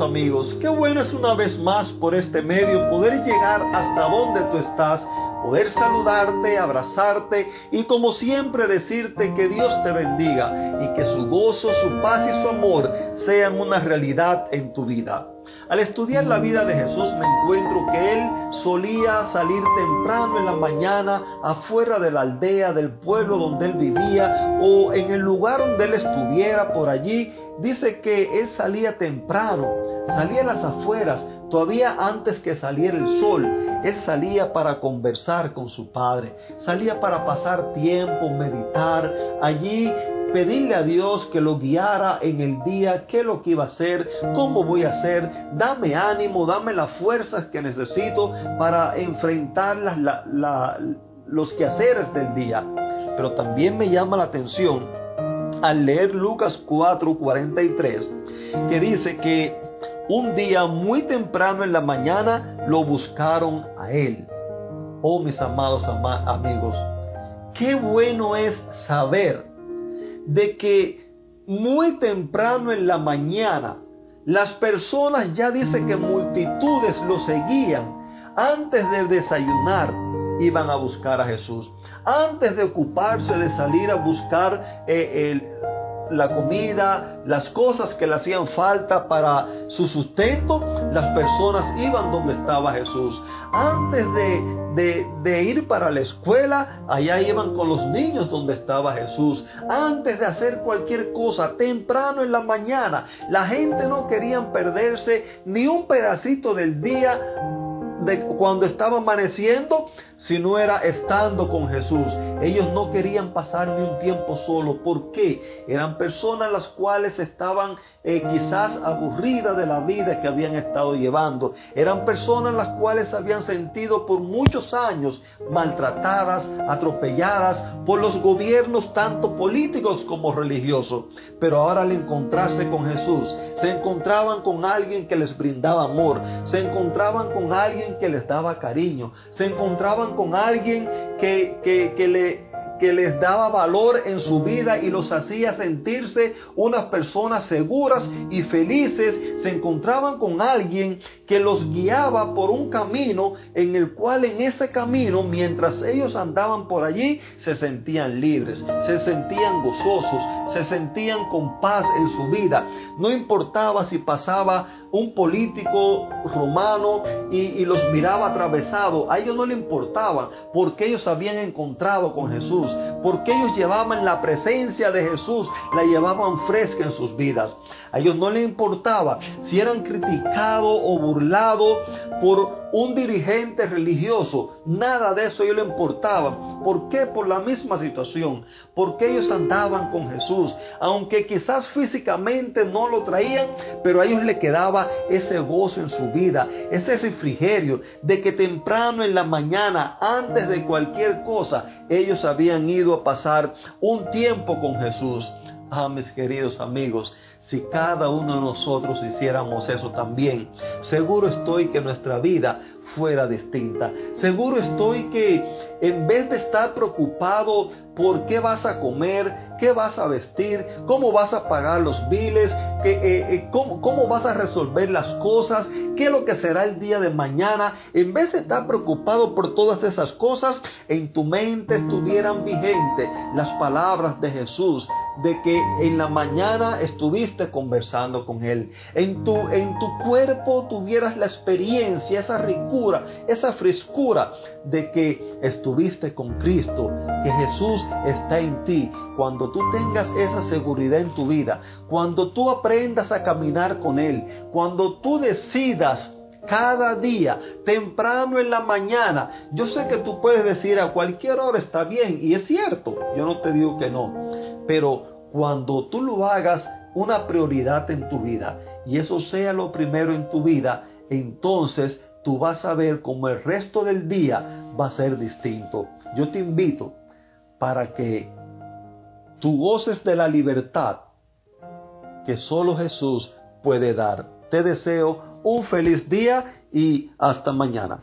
amigos, qué bueno es una vez más por este medio poder llegar hasta donde tú estás, poder saludarte, abrazarte y como siempre decirte que Dios te bendiga y que su gozo, su paz y su amor sean una realidad en tu vida. Al estudiar la vida de Jesús me encuentro que él solía salir temprano en la mañana afuera de la aldea, del pueblo donde él vivía o en el lugar donde él estuviera por allí. Dice que él salía temprano, salía a las afueras, todavía antes que saliera el sol. Él salía para conversar con su padre, salía para pasar tiempo, meditar. Allí pedirle a Dios que lo guiara en el día, qué es lo que iba a hacer, cómo voy a hacer, dame ánimo, dame las fuerzas que necesito para enfrentar los quehaceres del día. Pero también me llama la atención al leer Lucas 4:43, que dice que un día muy temprano en la mañana lo buscaron a él. Oh mis amados amigos, qué bueno es saber de que muy temprano en la mañana las personas ya dicen que multitudes lo seguían. Antes de desayunar iban a buscar a Jesús. Antes de ocuparse de salir a buscar eh, el, la comida, las cosas que le hacían falta para su sustento, las personas iban donde estaba Jesús. Antes de, ir para la escuela, allá iban con los niños donde estaba Jesús. Antes de hacer cualquier cosa, temprano en la mañana, la gente no quería perderse ni un pedacito del día de cuando estaba amaneciendo, si no era estando con Jesús. Ellos no querían pasar ni un tiempo solo. ¿Por qué? Eran personas las cuales estaban eh, quizás aburridas de la vida que habían estado llevando. Eran personas las cuales habían sentido por muchos años maltratadas, atropelladas por los gobiernos tanto políticos como religiosos. Pero ahora al encontrarse con Jesús, se encontraban con alguien que les brindaba amor, se encontraban con alguien que les daba cariño, se encontraban con alguien que, que, le, que les daba valor en su vida y los hacía sentirse unas personas seguras y felices, se encontraban con alguien que los guiaba por un camino en el cual en ese camino, mientras ellos andaban por allí, se sentían libres, se sentían gozosos, se sentían con paz en su vida. No importaba si pasaba un político romano y, los miraba atravesado. A ellos no le importaba porque ellos habían encontrado con Jesús, porque ellos llevaban la presencia de Jesús, la llevaban fresca en sus vidas. A ellos no les importaba si eran criticados o burlados por un dirigente religioso. Nada de eso ellos les importaba. ¿Por qué? Por la misma situación. Porque ellos andaban con Jesús. Aunque quizás físicamente no lo traían, pero a ellos les quedaba ese gozo en su vida, ese refrigerio de que temprano en la mañana, antes de cualquier cosa, ellos habían ido a pasar un tiempo con Jesús. Ah, mis queridos amigos, si cada uno de nosotros hiciéramos eso también, seguro estoy que nuestra vida fuera distinta. Seguro estoy que en vez de estar preocupado por qué vas a comer, qué vas a vestir, cómo vas a pagar los biles, eh, eh, cómo, cómo vas a resolver las cosas, qué es lo que será el día de mañana, en vez de estar preocupado por todas esas cosas, en tu mente estuvieran vigentes las palabras de Jesús, de que en la mañana estuviste conversando con Él, en tu, en tu cuerpo tuvieras la experiencia, esa ricura, esa frescura de que estuviste con Cristo, que Jesús está en ti. Cuando tú tengas esa seguridad en tu vida, cuando tú aprendas a caminar con Él, cuando tú decidas cada día, temprano en la mañana. Yo sé que tú puedes decir a cualquier hora está bien, y es cierto, yo no te digo que no, pero cuando tú lo hagas una prioridad en tu vida y eso sea lo primero en tu vida, entonces tú vas a ver cómo el resto del día va a ser distinto. Yo te invito para que tú goces de la libertad que solo Jesús puede dar. Te deseo un feliz día y hasta mañana.